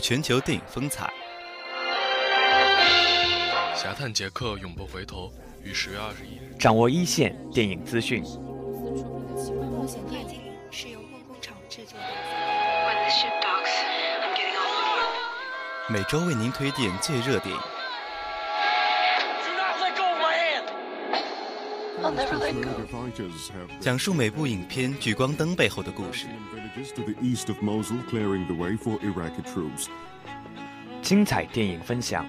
全球电影风采。侠探杰克永不回头，于十月二十一日。掌握一线电影资讯。冒险电影是由梦工厂制作的。每周为您推荐最热电影。讲述每部影片聚光灯背后的故事。精彩电影分享，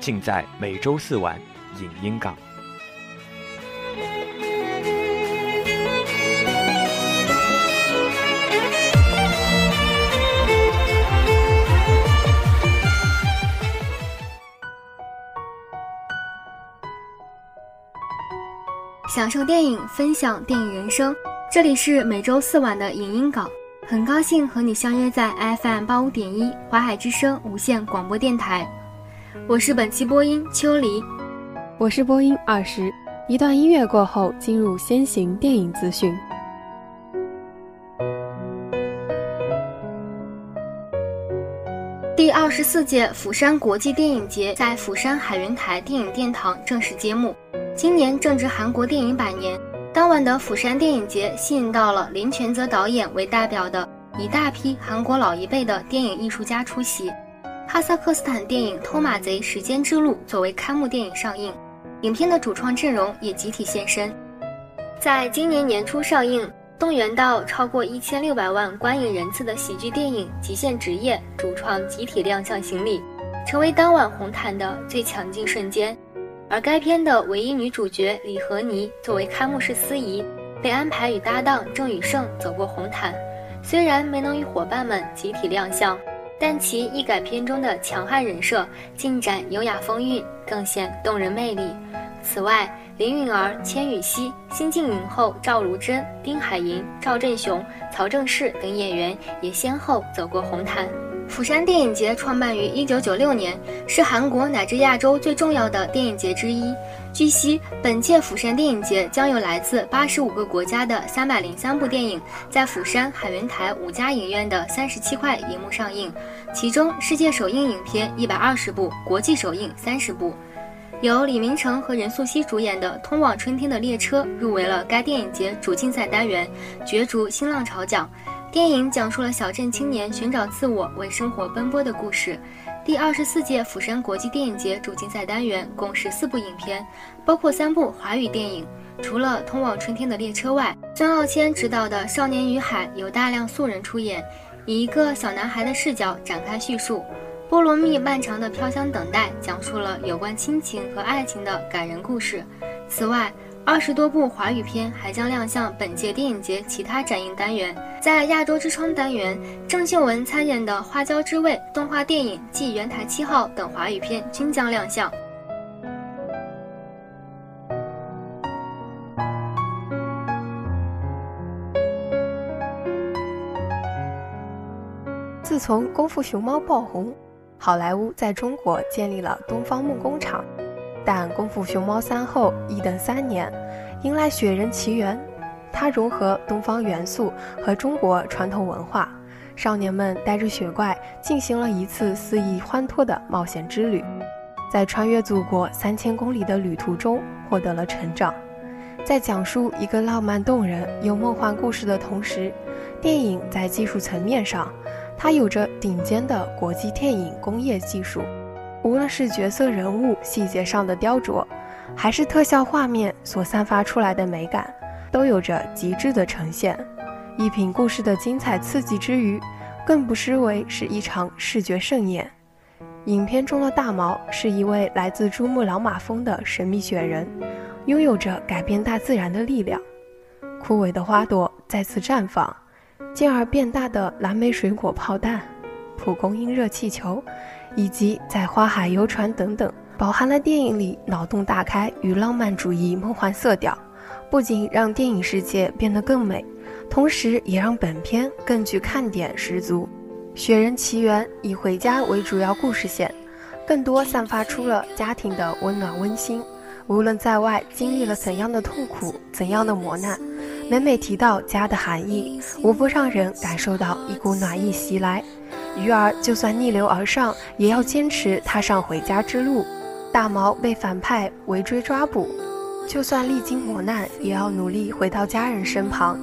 尽在每周四晚影音港。享受电影，分享电影人生。这里是每周四晚的影音港，很高兴和你相约在 FM 八五点一华海之声无线广播电台。我是本期播音秋离，我是播音二十。一段音乐过后，进入先行电影资讯。第二十四届釜山国际电影节在釜山海云台电影殿堂正式揭幕。今年正值韩国电影百年，当晚的釜山电影节吸引到了林权泽导演为代表的一大批韩国老一辈的电影艺术家出席。哈萨克斯坦电影《偷马贼：时间之路》作为开幕电影上映，影片的主创阵容也集体现身。在今年年初上映、动员到超过一千六百万观影人次的喜剧电影《极限职业》，主创集体亮相行礼，成为当晚红毯的最强劲瞬间。而该片的唯一女主角李和妮作为开幕式司仪，被安排与搭档郑宇盛走过红毯。虽然没能与伙伴们集体亮相，但其一改片中的强悍人设，尽展优雅风韵，更显动人魅力。此外，林允儿、千羽熙、新晋影后赵如珍、丁海寅、赵振雄、曹正奭等演员也先后走过红毯。釜山电影节创办于一九九六年，是韩国乃至亚洲最重要的电影节之一。据悉，本届釜山电影节将有来自八十五个国家的三百零三部电影，在釜山海云台五家影院的三十七块银幕上映，其中世界首映影片一百二十部，国际首映三十部。由李明成和任素汐主演的《通往春天的列车》入围了该电影节主竞赛单元，角逐新浪潮奖。电影讲述了小镇青年寻找自我、为生活奔波的故事。第二十四届釜山国际电影节主竞赛单元共十四部影片，包括三部华语电影。除了《通往春天的列车》外，孙傲谦执导的《少年与海》有大量素人出演，以一个小男孩的视角展开叙述。《菠萝蜜漫长的飘香等待》讲述了有关亲情和爱情的感人故事。此外，二十多部华语片还将亮相本届电影节其他展映单元。在亚洲之窗单元，郑秀文参演的《花椒之味》动画电影暨《圆台七号》等华语片均将亮相。自从《功夫熊猫》爆红，好莱坞在中国建立了东方梦工厂。但《功夫熊猫三》后一等三年，迎来《雪人奇缘》，它融合东方元素和中国传统文化，少年们带着雪怪进行了一次肆意欢脱的冒险之旅，在穿越祖国三千公里的旅途中获得了成长。在讲述一个浪漫动人又梦幻故事的同时，电影在技术层面上，它有着顶尖的国际电影工业技术。无论是角色人物细节上的雕琢，还是特效画面所散发出来的美感，都有着极致的呈现。一品故事的精彩刺激之余，更不失为是一场视觉盛宴。影片中的大毛是一位来自珠穆朗玛峰的神秘雪人，拥有着改变大自然的力量。枯萎的花朵再次绽放，进而变大的蓝莓水果炮弹，蒲公英热气球。以及在花海游船等等，饱含了电影里脑洞大开与浪漫主义梦幻色调，不仅让电影世界变得更美，同时也让本片更具看点十足。《雪人奇缘》以回家为主要故事线，更多散发出了家庭的温暖温馨。无论在外经历了怎样的痛苦、怎样的磨难，每每提到家的含义，无不让人感受到一股暖意袭来。鱼儿就算逆流而上，也要坚持踏上回家之路；大毛被反派围追抓捕，就算历经磨难，也要努力回到家人身旁。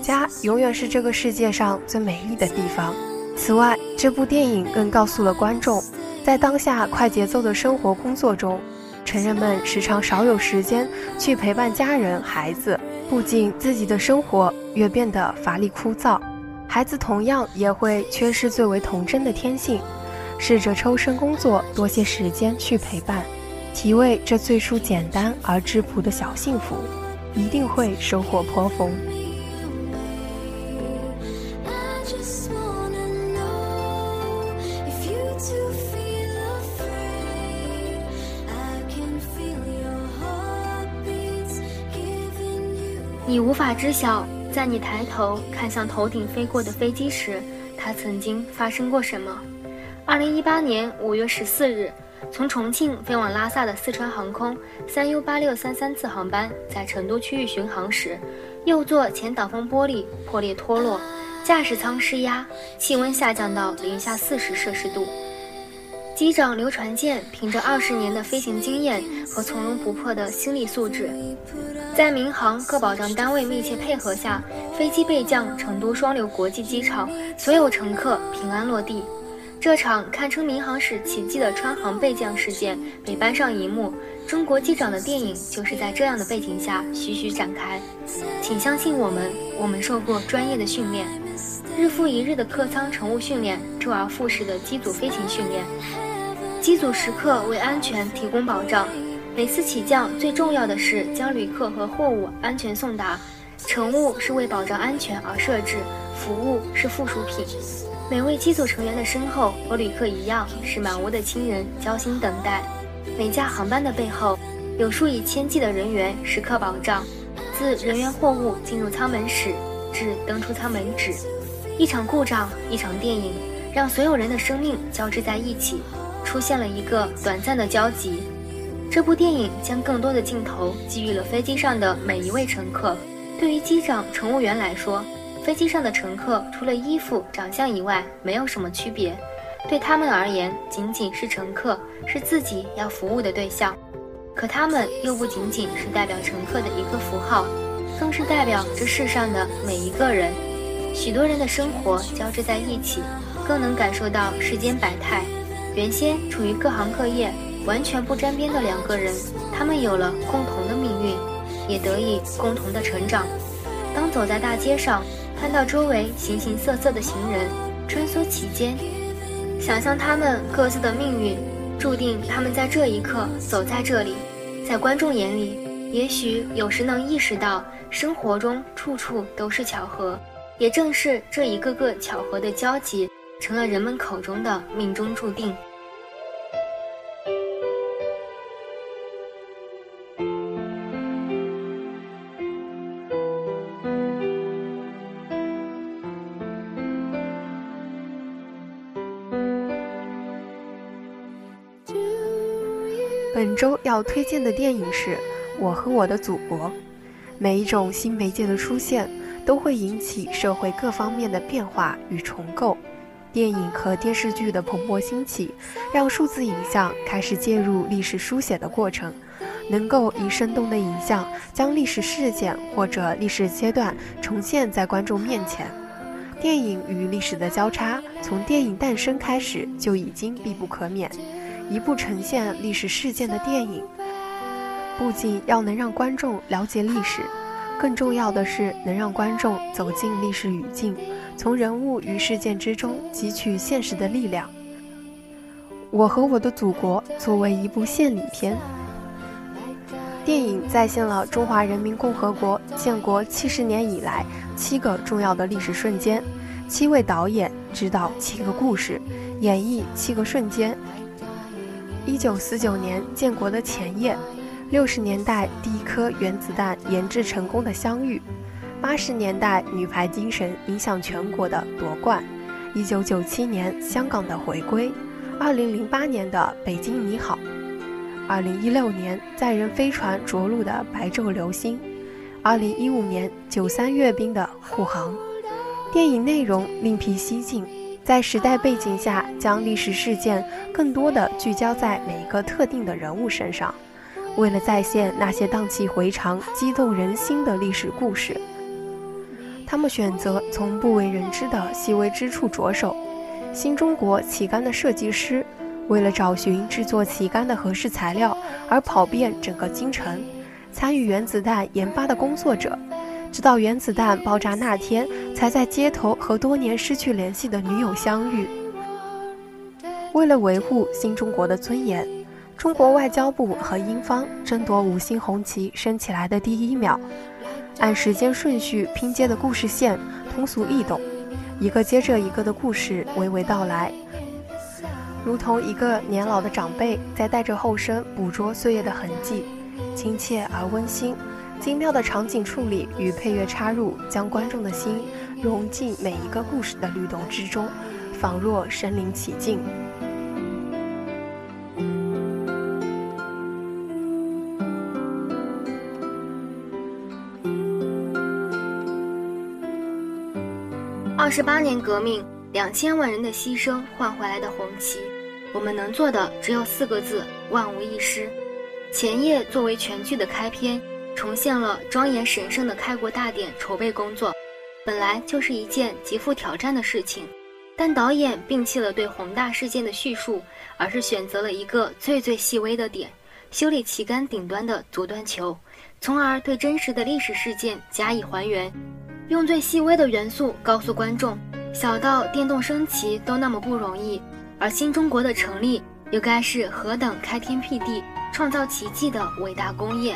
家永远是这个世界上最美丽的地方。此外，这部电影更告诉了观众，在当下快节奏的生活工作中，成人们时常少有时间去陪伴家人、孩子，不仅自己的生活越变得乏力枯燥，孩子同样也会缺失最为童真的天性。试着抽身工作，多些时间去陪伴，体味这最初简单而质朴的小幸福，一定会收获颇丰。你无法知晓，在你抬头看向头顶飞过的飞机时，它曾经发生过什么。二零一八年五月十四日，从重庆飞往拉萨的四川航空三 U 八六三三次航班在成都区域巡航时，右座前挡风玻璃破裂脱落，驾驶舱失压，气温下降到零下四十摄氏度。机长刘传健凭着二十年的飞行经验和从容不迫的心理素质，在民航各保障单位密切配合下，飞机备降成都双流国际机场，所有乘客平安落地。这场堪称民航史奇迹的川航备降事件被搬上荧幕，中国机长的电影就是在这样的背景下徐徐展开。请相信我们，我们受过专业的训练，日复一日的客舱乘务训练，周而复始的机组飞行训练。机组时刻为安全提供保障，每次起降最重要的是将旅客和货物安全送达。乘务是为保障安全而设置，服务是附属品。每位机组成员的身后和旅客一样是满屋的亲人焦心等待。每架航班的背后有数以千计的人员时刻保障，自人员货物进入舱门时至登出舱门止，一场故障，一场电影，让所有人的生命交织在一起。出现了一个短暂的交集。这部电影将更多的镜头给予了飞机上的每一位乘客。对于机长、乘务员来说，飞机上的乘客除了衣服、长相以外，没有什么区别。对他们而言，仅仅是乘客，是自己要服务的对象。可他们又不仅仅是代表乘客的一个符号，更是代表这世上的每一个人。许多人的生活交织在一起，更能感受到世间百态。原先处于各行各业、完全不沾边的两个人，他们有了共同的命运，也得以共同的成长。当走在大街上，看到周围形形色色的行人穿梭其间，想象他们各自的命运，注定他们在这一刻走在这里。在观众眼里，也许有时能意识到，生活中处处都是巧合，也正是这一个个巧合的交集。成了人们口中的命中注定。本周要推荐的电影是《我和我的祖国》。每一种新媒介的出现，都会引起社会各方面的变化与重构。电影和电视剧的蓬勃兴起，让数字影像开始介入历史书写的过程，能够以生动的影像将历史事件或者历史阶段重现在观众面前。电影与历史的交叉，从电影诞生开始就已经必不可免。一部呈现历史事件的电影，不仅要能让观众了解历史，更重要的是能让观众走进历史语境。从人物与事件之中汲取现实的力量。我和我的祖国作为一部献礼片，电影再现了中华人民共和国建国七十年以来七个重要的历史瞬间。七位导演指导七个故事，演绎七个瞬间。一九四九年建国的前夜，六十年代第一颗原子弹研制成功的相遇。八十年代女排精神影响全国的夺冠，一九九七年香港的回归，二零零八年的北京你好，二零一六年载人飞船着陆的白昼流星，二零一五年九三阅兵的护航。电影内容另辟蹊径，在时代背景下，将历史事件更多的聚焦在每一个特定的人物身上，为了再现那些荡气回肠、激动人心的历史故事，他们选择从不为人知的细微之处着手。新中国旗杆的设计师，为了找寻制作旗杆的合适材料而跑遍整个京城，参与原子弹研发的工作者。直到原子弹爆炸那天，才在街头和多年失去联系的女友相遇。为了维护新中国的尊严，中国外交部和英方争夺五星红旗升起来的第一秒，按时间顺序拼接的故事线通俗易懂，一个接着一个的故事娓娓道来，如同一个年老的长辈在带着后生捕捉岁月的痕迹，亲切而温馨。精妙的场景处理与配乐插入，将观众的心融进每一个故事的律动之中，仿若身临其境。十八年革命，两千万人的牺牲换回来的红旗，我们能做的只有四个字：万无一失。前夜作为全剧的开篇。重现了庄严神圣的开国大典筹备工作，本来就是一件极富挑战的事情，但导演摒弃了对宏大事件的叙述，而是选择了一个最最细微的点——修理旗杆顶端的阻断球，从而对真实的历史事件加以还原，用最细微的元素告诉观众：小到电动升旗都那么不容易，而新中国的成立又该是何等开天辟地、创造奇迹的伟大工业。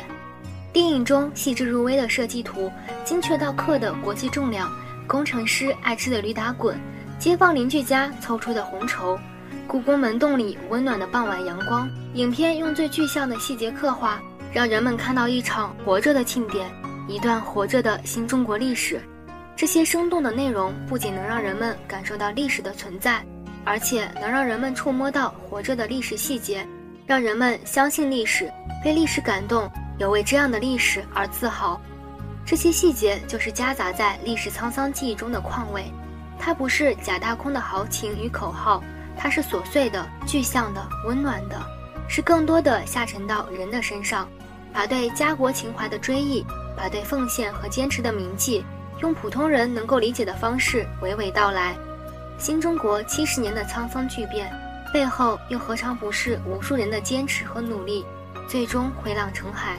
电影中细致入微的设计图，精确到克的国际重量，工程师爱吃的驴打滚，街坊邻居家凑出的红绸，故宫门洞里温暖的傍晚阳光。影片用最具象的细节刻画，让人们看到一场活着的庆典，一段活着的新中国历史。这些生动的内容不仅能让人们感受到历史的存在，而且能让人们触摸到活着的历史细节，让人们相信历史，被历史感动。有为这样的历史而自豪，这些细节就是夹杂在历史沧桑记忆中的况味。它不是假大空的豪情与口号，它是琐碎的、具象的、温暖的，是更多的下沉到人的身上，把对家国情怀的追忆，把对奉献和坚持的铭记，用普通人能够理解的方式娓娓道来。新中国七十年的沧桑巨变，背后又何尝不是无数人的坚持和努力？最终回浪成海，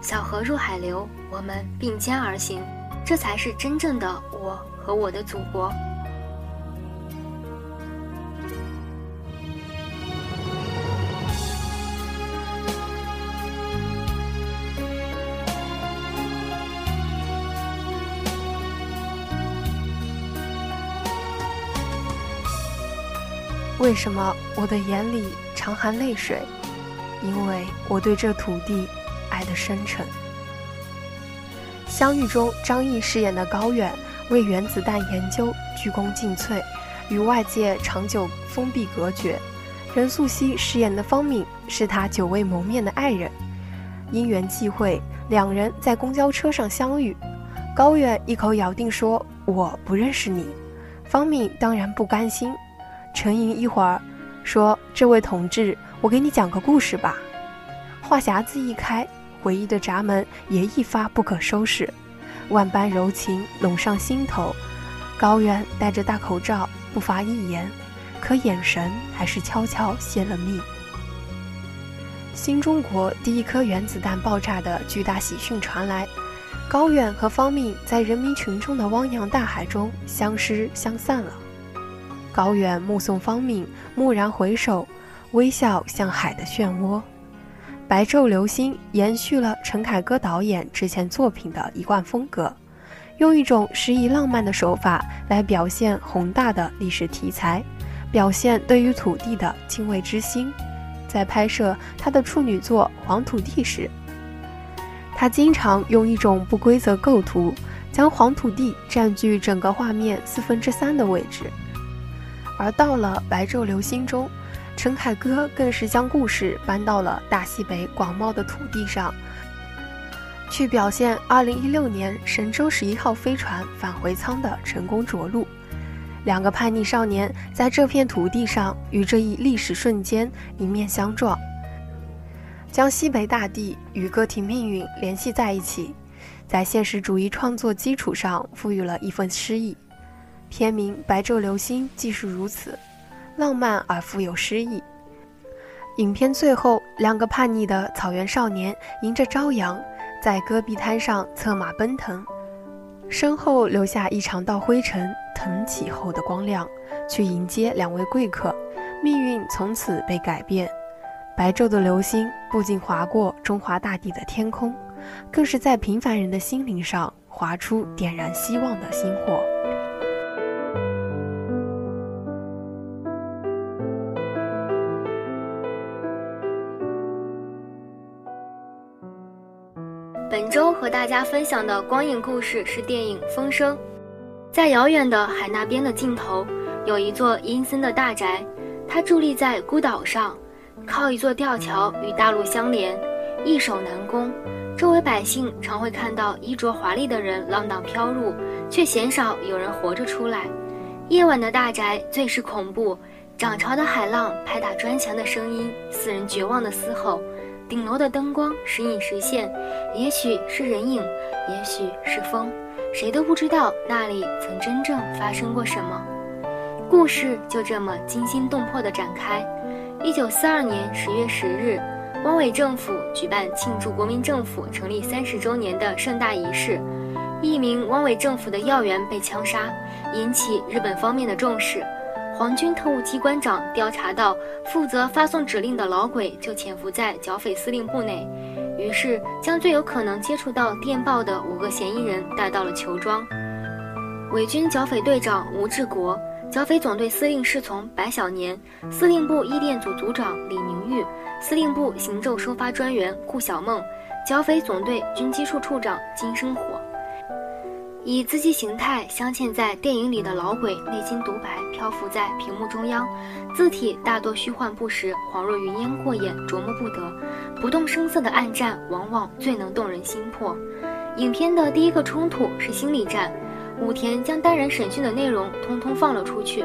小河入海流，我们并肩而行，这才是真正的我和我的祖国。为什么我的眼里常含泪水？因为我对这土地爱得深沉。相遇中，张译饰演的高远为原子弹研究鞠躬尽瘁，与外界长久封闭隔绝。任素汐饰演的方敏是他久未谋面的爱人，因缘际会，两人在公交车上相遇。高远一口咬定说：“我不认识你。”方敏当然不甘心，沉吟一会儿，说：“这位同志。”我给你讲个故事吧。话匣子一开，回忆的闸门也一发不可收拾，万般柔情涌上心头。高原戴着大口罩，不发一言，可眼神还是悄悄泄了密。新中国第一颗原子弹爆炸的巨大喜讯传来，高远和方敏在人民群众的汪洋大海中相失相散了。高远目送方敏蓦然回首。微笑像海的漩涡，《白昼流星》延续了陈凯歌导演之前作品的一贯风格，用一种诗意浪漫的手法来表现宏大的历史题材，表现对于土地的敬畏之心。在拍摄他的处女作《黄土地》时，他经常用一种不规则构图，将黄土地占据整个画面四分之三的位置，而到了《白昼流星》中。陈凯歌更是将故事搬到了大西北广袤的土地上，去表现2016年神舟十一号飞船返回舱的成功着陆，两个叛逆少年在这片土地上与这一历史瞬间迎面相撞，将西北大地与个体命运联系在一起，在现实主义创作基础上赋予了一份诗意。片名《白昼流星》即是如此，浪漫而富有诗意。影片最后，两个叛逆的草原少年迎着朝阳，在戈壁滩上策马奔腾，身后留下一长道灰尘。腾起后的光亮，去迎接两位贵客，命运从此被改变。白昼的流星不仅划过中华大地的天空，更是在平凡人的心灵上划出点燃希望的星火。大家分享的光影故事是电影《风声》。在遥远的海那边的尽头，有一座阴森的大宅，它伫立在孤岛上，靠一座吊桥与大陆相连，易守难攻。周围百姓常会看到衣着华丽的人浪荡飘入，却鲜少有人活着出来。夜晚的大宅最是恐怖，涨潮的海浪拍打砖墙的声音，四人绝望的嘶吼。顶楼的灯光时隐时现，也许是人影，也许是风。谁都不知道那里曾真正发生过什么，故事就这么惊心动魄地展开。一九四二年十月十日，汪伪政府举办庆祝国民政府成立三十周年的盛大仪式，一名汪伪政府的要员被枪杀，引起日本方面的重视。皇军特务机关长调查到，负责发送指令的老鬼就潜伏在剿匪司令部内。于是，将最有可能接触到电报的五个嫌疑人带到了裘庄。伪军剿匪队长吴志国、剿匪总队司令侍从白小年、司令部译电组组长李宁玉、司令部行政收发专员顾小梦、剿匪总队军机处处长金生火。以字迹形态镶嵌在电影里的老鬼，内心独白漂浮在屏幕中央，字体大多虚幻不实，恍若云烟过眼，琢磨不得。不动声色的暗战，往往最能动人心魄。影片的第一个冲突是心理战，武田将单人审讯的内容通通放了出去，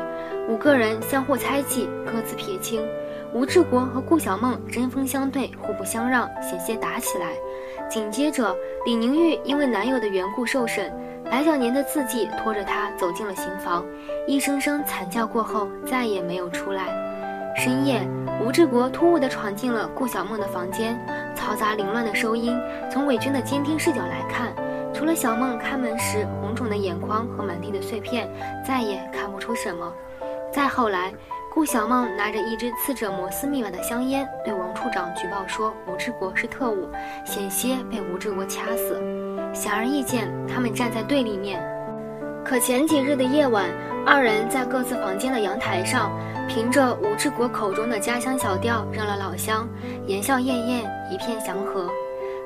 五个人相互猜忌，各自撇清。吴志国和顾小梦针锋相对，互不相让，险些打起来。紧接着，李宁玉因为男友的缘故受审。白小年的字迹拖着他走进了刑房，一声声惨叫过后，再也没有出来。深夜，吴志国突兀地闯进了顾小梦的房间，嘈杂凌乱的收音。从伪军的监听视角来看，除了小梦开门时红肿的眼眶和满地的碎片，再也看不出什么。再后来，顾小梦拿着一支刺着摩斯密码的香烟，对王处长举报说吴志国是特务，险些被吴志国掐死。显而易见，他们站在对立面。可前几日的夜晚，二人在各自房间的阳台上，凭着吴志国口中的家乡小调认了老乡，言笑晏晏，一片祥和。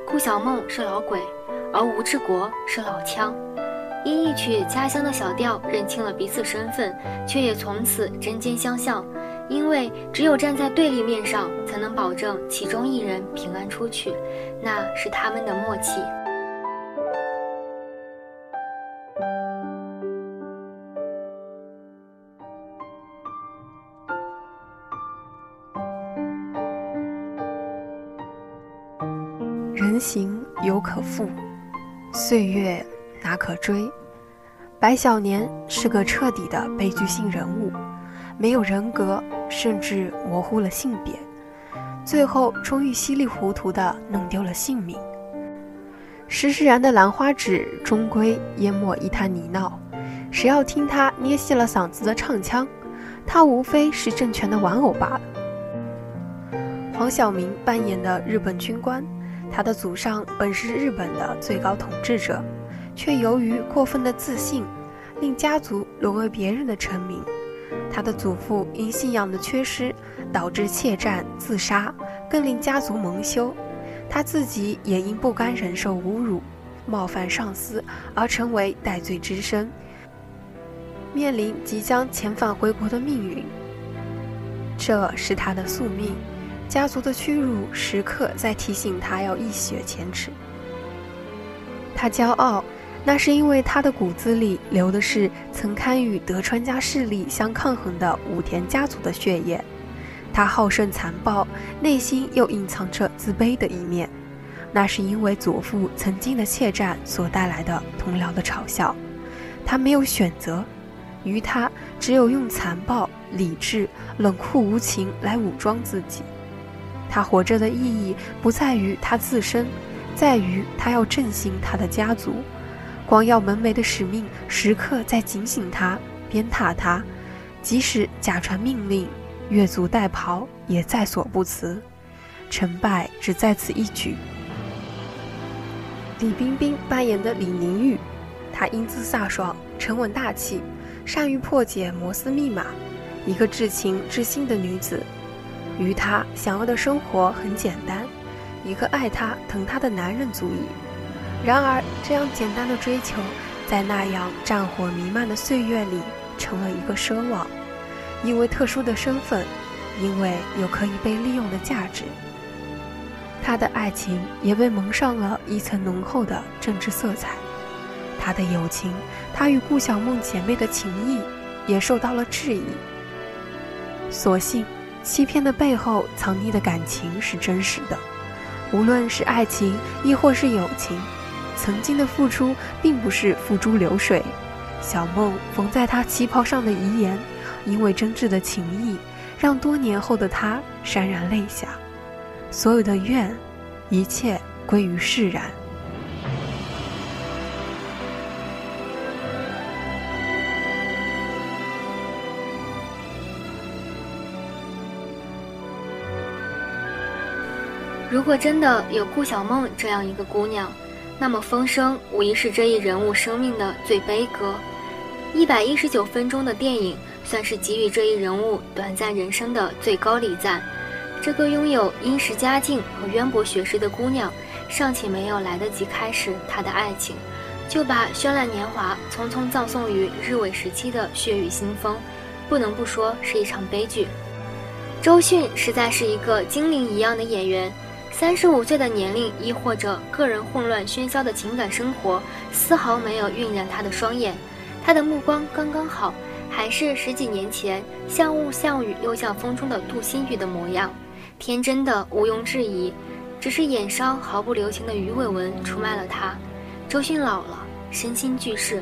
顾小梦是老鬼，而吴志国是老枪，因一曲家乡的小调认清了彼此身份，却也从此针尖相向。因为只有站在对立面上，才能保证其中一人平安出去，那是他们的默契。行犹可复，岁月哪可追？白小年是个彻底的悲剧性人物，没有人格，甚至模糊了性别，最后终于稀里糊涂地弄丢了性命。施施然的兰花指终归淹没一滩泥淖，谁要听他捏细了嗓子的唱腔？他无非是政权的玩偶罢了。黄晓明扮演的日本军官。他的祖上本是日本的最高统治者，却由于过分的自信，令家族沦为别人的臣民。他的祖父因信仰的缺失，导致怯战自杀，更令家族蒙羞。他自己也因不甘忍受侮辱、冒犯上司而成为戴罪之身，面临即将遣返回国的命运。这是他的宿命。家族的屈辱时刻在提醒他要一雪前耻。他骄傲，那是因为他的骨子里流的是曾堪与德川家势力相抗衡的武田家族的血液。他好胜残暴，内心又隐藏着自卑的一面。那是因为祖父曾经的怯战所带来的同僚的嘲笑。他没有选择，于他只有用残暴、理智、冷酷无情来武装自己。他活着的意义不在于他自身，在于他要振兴他的家族。光耀门楣的使命时刻在警醒他、鞭挞他，即使假传命令、越俎代庖，也在所不辞。成败只在此一举。李冰冰扮演的李宁玉，她英姿飒爽、沉稳大气，善于破解摩斯密码，一个至情至性的女子。于她想要的生活很简单，一个爱她、疼她的男人足矣。然而，这样简单的追求，在那样战火弥漫的岁月里，成了一个奢望。因为特殊的身份，因为有可以被利用的价值，他的爱情也被蒙上了一层浓厚的政治色彩。他的友情，他与顾小梦姐妹的情谊，也受到了质疑。所幸，欺骗的背后藏匿的感情是真实的，无论是爱情，亦或是友情。曾经的付出并不是付诸流水，小梦缝在他旗袍上的遗言，因为真挚的情谊，让多年后的他潸然泪下。所有的怨，一切归于释然。如果真的有顾小梦这样一个姑娘，那么风声无疑是这一人物生命的最悲歌。一百一十九分钟的电影，算是给予这一人物短暂人生的最高礼赞。这个拥有殷实家境和渊博学识的姑娘，尚且没有来得及开始她的爱情，就把绚烂年华匆匆葬送于日伪时期的血雨腥风，不能不说是一场悲剧。周迅实在是一个精灵一样的演员。三十五岁的年龄，亦或者个人混乱喧嚣的情感生活，丝毫没有晕染他的双眼。他的目光刚刚好，还是十几年前像雾像雨又像风中的杜心雨的模样，天真的毋庸置疑。只是眼梢毫不留情的鱼尾纹出卖了他。周迅老了，身心俱逝，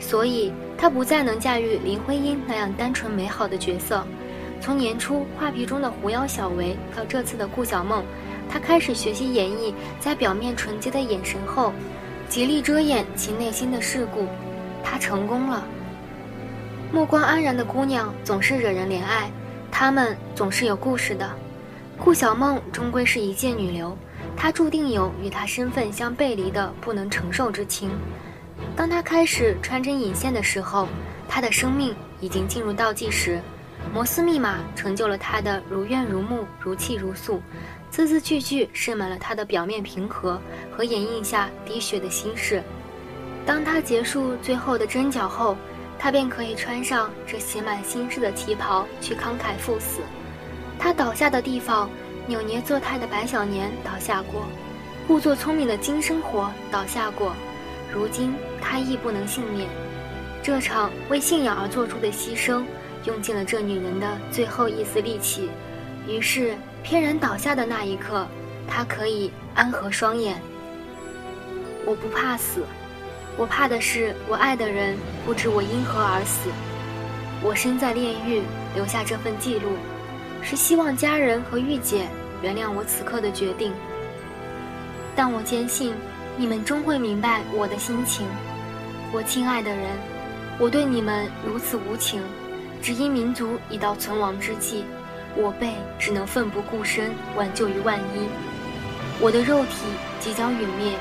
所以他不再能驾驭林徽因那样单纯美好的角色。从年初画皮中的狐妖小唯到这次的顾小梦。他开始学习演绎，在表面纯洁的眼神后，极力遮掩其内心的世故。他成功了。目光安然的姑娘总是惹人怜爱，她们总是有故事的。顾小梦终归是一介女流，她注定有与她身份相背离的不能承受之轻。当她开始穿针引线的时候，她的生命已经进入倒计时。摩斯密码成就了她的如愿如慕、如泣如诉。字字句句渗满了他的表面平和和掩映下滴血的心事。当他结束最后的针脚后，他便可以穿上这写满心事的旗袍去慷慨赴死。他倒下的地方，扭捏作态的白小年倒下过，故作聪明的金生活倒下过，如今他亦不能幸免。这场为信仰而做出的牺牲，用尽了这女人的最后一丝力气。于是。翩然倒下的那一刻，他可以安合双眼。我不怕死，我怕的是我爱的人不知我因何而死。我身在炼狱，留下这份记录，是希望家人和御姐原谅我此刻的决定。但我坚信，你们终会明白我的心情。我亲爱的人，我对你们如此无情，只因民族已到存亡之际。我辈只能奋不顾身挽救于万一，我的肉体即将陨灭，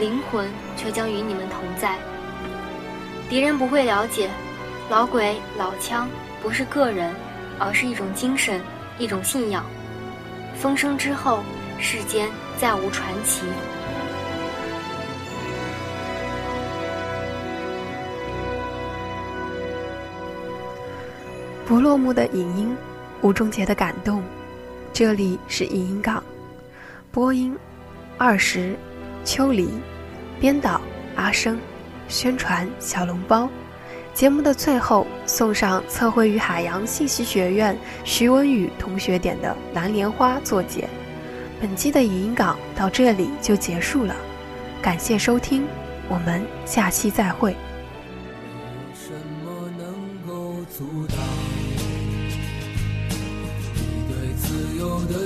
灵魂却将与你们同在。敌人不会了解，老鬼老枪不是个人，而是一种精神，一种信仰。风声之后，世间再无传奇。不落幕的影音。吴中杰的感动，这里是影音港，播音二十，秋离，编导阿生，宣传小笼包。节目的最后，送上测绘于海洋信息学院徐文宇同学点的《蓝莲花》作结。本期的语音港到这里就结束了，感谢收听，我们下期再会。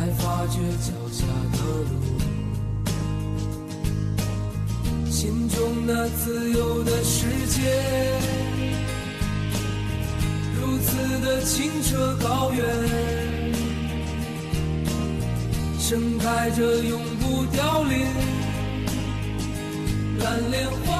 才发觉脚下的路，心中那自由的世界，如此的清澈高远。盛开着永不凋零蓝莲花。